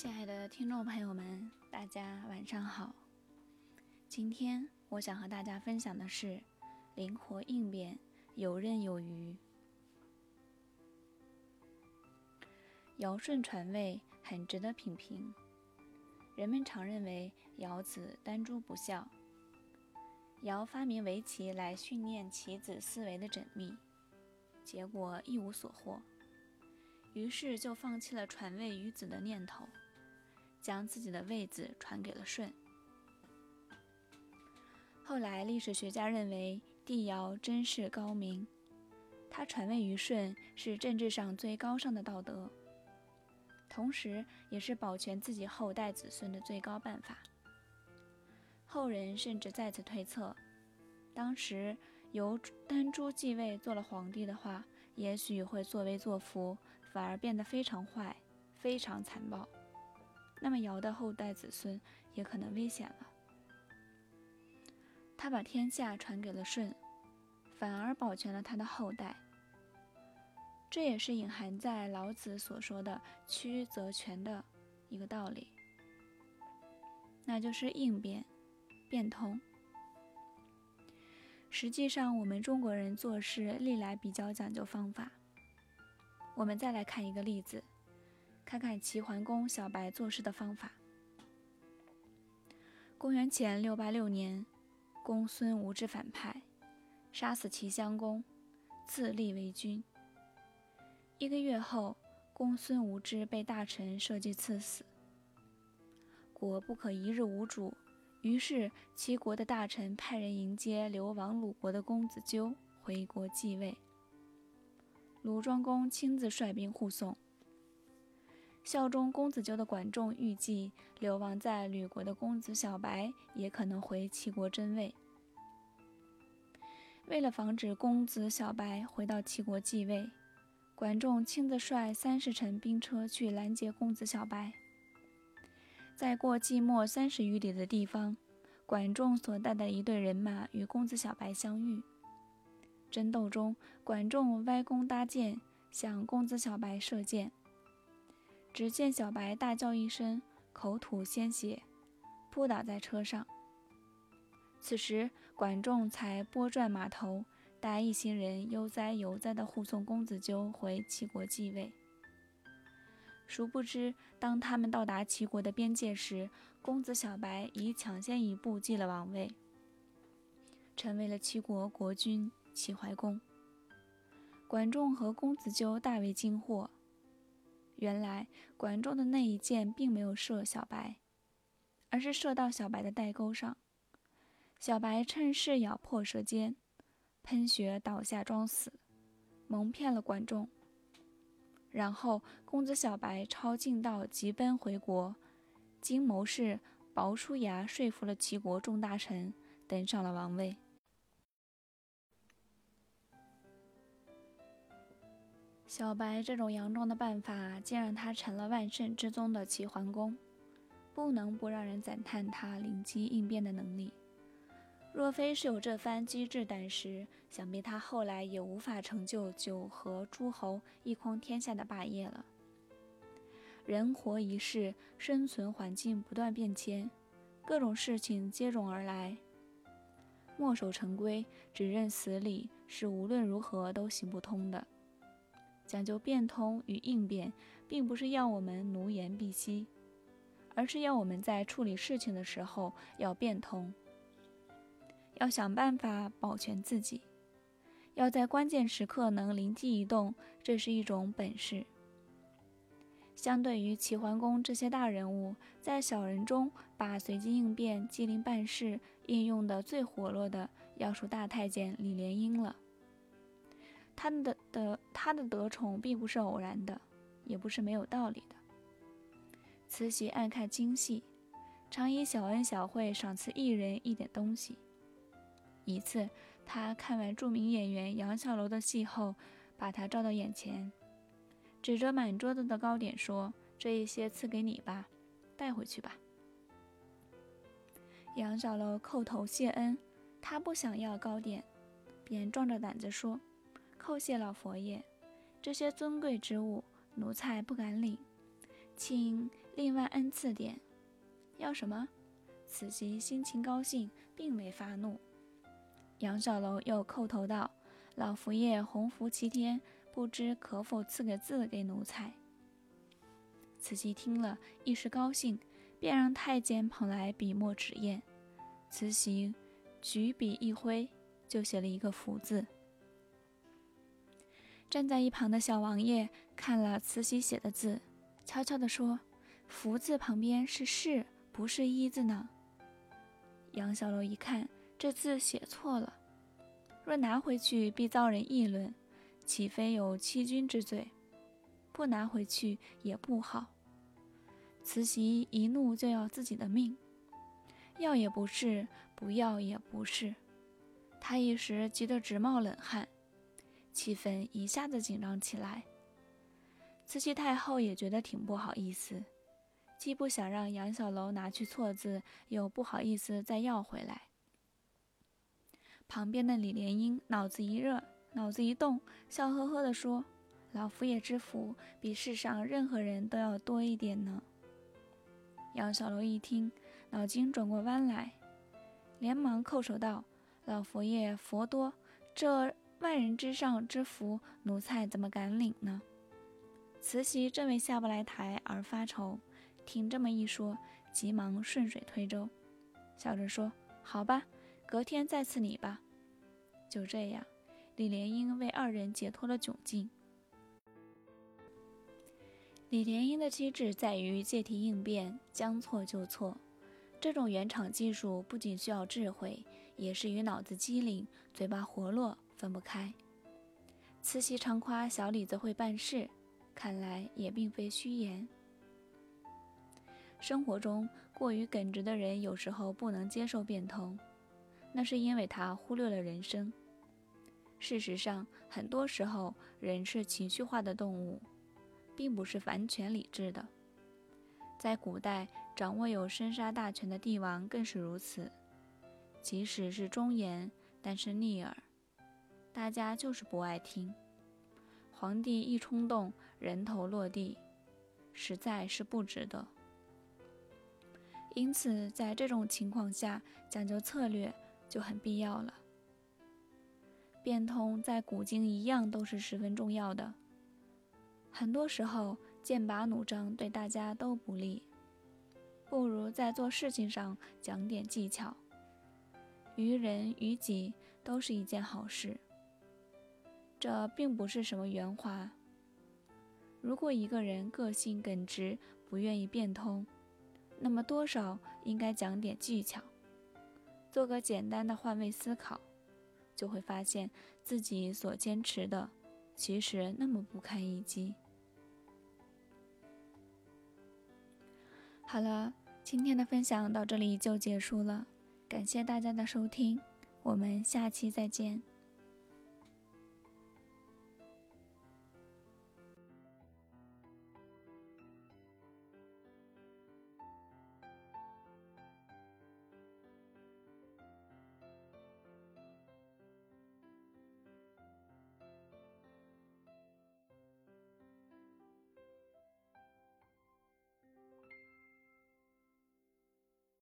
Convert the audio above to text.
亲爱的听众朋友们，大家晚上好。今天我想和大家分享的是灵活应变、游刃有余。尧舜传位很值得品评。人们常认为尧子丹朱不孝，尧发明围棋来训练棋子思维的缜密，结果一无所获，于是就放弃了传位于子的念头。将自己的位子传给了舜。后来，历史学家认为帝尧真是高明，他传位于舜是政治上最高尚的道德，同时也是保全自己后代子孙的最高办法。后人甚至在此推测，当时由丹朱继位做了皇帝的话，也许会作威作福，反而变得非常坏，非常残暴。那么尧的后代子孙也可能危险了。他把天下传给了舜，反而保全了他的后代。这也是隐含在老子所说的“曲则全”的一个道理，那就是应变、变通。实际上，我们中国人做事历来比较讲究方法。我们再来看一个例子。看看齐桓公小白做事的方法。公元前六八六年，公孙无知反派，杀死齐襄公，自立为君。一个月后，公孙无知被大臣设计赐死。国不可一日无主，于是齐国的大臣派人迎接流亡鲁国的公子纠回国继位。鲁庄公亲自率兵护送。效忠公子纠的管仲预计，流亡在吕国的公子小白也可能回齐国争位。为了防止公子小白回到齐国继位，管仲亲自率三十乘兵车去拦截公子小白。在过季末三十余里的地方，管仲所带的一队人马与公子小白相遇。争斗中，管仲歪弓搭箭，向公子小白射箭。只见小白大叫一声，口吐鲜血，扑倒在车上。此时，管仲才拨转马头，带一行人悠哉悠哉地护送公子纠回齐国继位。殊不知，当他们到达齐国的边界时，公子小白已抢先一步继了王位，成为了齐国国君齐怀公。管仲和公子纠大为惊惑。原来管仲的那一箭并没有射小白，而是射到小白的带钩上。小白趁势咬破舌尖，喷血倒下装死，蒙骗了管仲。然后公子小白抄近道急奔回国，经谋士薄叔牙说服了齐国众大臣，登上了王位。小白这种佯装的办法，竟让他成了万圣之宗的齐桓公，不能不让人赞叹他灵机应变的能力。若非是有这番机智胆识，想必他后来也无法成就九合诸侯、一匡天下的霸业了。人活一世，生存环境不断变迁，各种事情接踵而来，墨守成规、只认死理，是无论如何都行不通的。讲究变通与应变，并不是要我们奴颜婢膝，而是要我们在处理事情的时候要变通，要想办法保全自己，要在关键时刻能灵机一动，这是一种本事。相对于齐桓公这些大人物，在小人中把随机应变、机灵办事应用的最活络的，要数大太监李莲英了。他的的他的得宠并不是偶然的，也不是没有道理的。慈禧爱看京戏，常以小恩小惠赏赐一人一点东西。一次，他看完著名演员杨小楼的戏后，把他照到眼前，指着满桌子的糕点说：“这一些赐给你吧，带回去吧。”杨小楼叩头谢恩，他不想要糕点，便壮着胆子说。叩谢老佛爷，这些尊贵之物，奴才不敢领，请另外恩赐点。要什么？慈禧心情高兴，并未发怒。杨小楼又叩头道：“老佛爷洪福齐天，不知可否赐个字给奴才？”慈禧听了一时高兴，便让太监捧来笔墨纸砚。慈禧举笔一挥，就写了一个“福”字。站在一旁的小王爷看了慈禧写的字，悄悄地说：“福字旁边是‘是’，不是‘一’字呢。”杨小楼一看，这字写错了，若拿回去必遭人议论，岂非有欺君之罪？不拿回去也不好。慈禧一怒就要自己的命，要也不是，不要也不是。她一时急得直冒冷汗，气氛一下子紧张起来。慈禧太后也觉得挺不好意思，既不想让杨小楼拿去错字，又不好意思再要回来。旁边的李莲英脑子一热，脑子一动，笑呵呵地说。老佛爷之福，比世上任何人都要多一点呢。杨小楼一听，脑筋转过弯来，连忙叩首道：“老佛爷佛多，这万人之上之福，奴才怎么敢领呢？”慈禧正为下不来台而发愁，听这么一说，急忙顺水推舟，笑着说：“好吧，隔天再赐你吧。”就这样，李莲英为二人解脱了窘境。李莲英的机智在于借题应变，将错就错。这种圆场技术不仅需要智慧，也是与脑子机灵、嘴巴活络分不开。慈禧常夸小李子会办事，看来也并非虚言。生活中过于耿直的人，有时候不能接受变通，那是因为他忽略了人生。事实上，很多时候人是情绪化的动物。并不是完全理智的，在古代，掌握有生杀大权的帝王更是如此。即使是忠言，但是逆耳，大家就是不爱听。皇帝一冲动，人头落地，实在是不值得。因此，在这种情况下，讲究策略就很必要了。变通在古今一样都是十分重要的。很多时候，剑拔弩张对大家都不利，不如在做事情上讲点技巧，于人于己都是一件好事。这并不是什么圆滑。如果一个人个性耿直，不愿意变通，那么多少应该讲点技巧，做个简单的换位思考，就会发现自己所坚持的。其实那么不堪一击。好了，今天的分享到这里就结束了，感谢大家的收听，我们下期再见。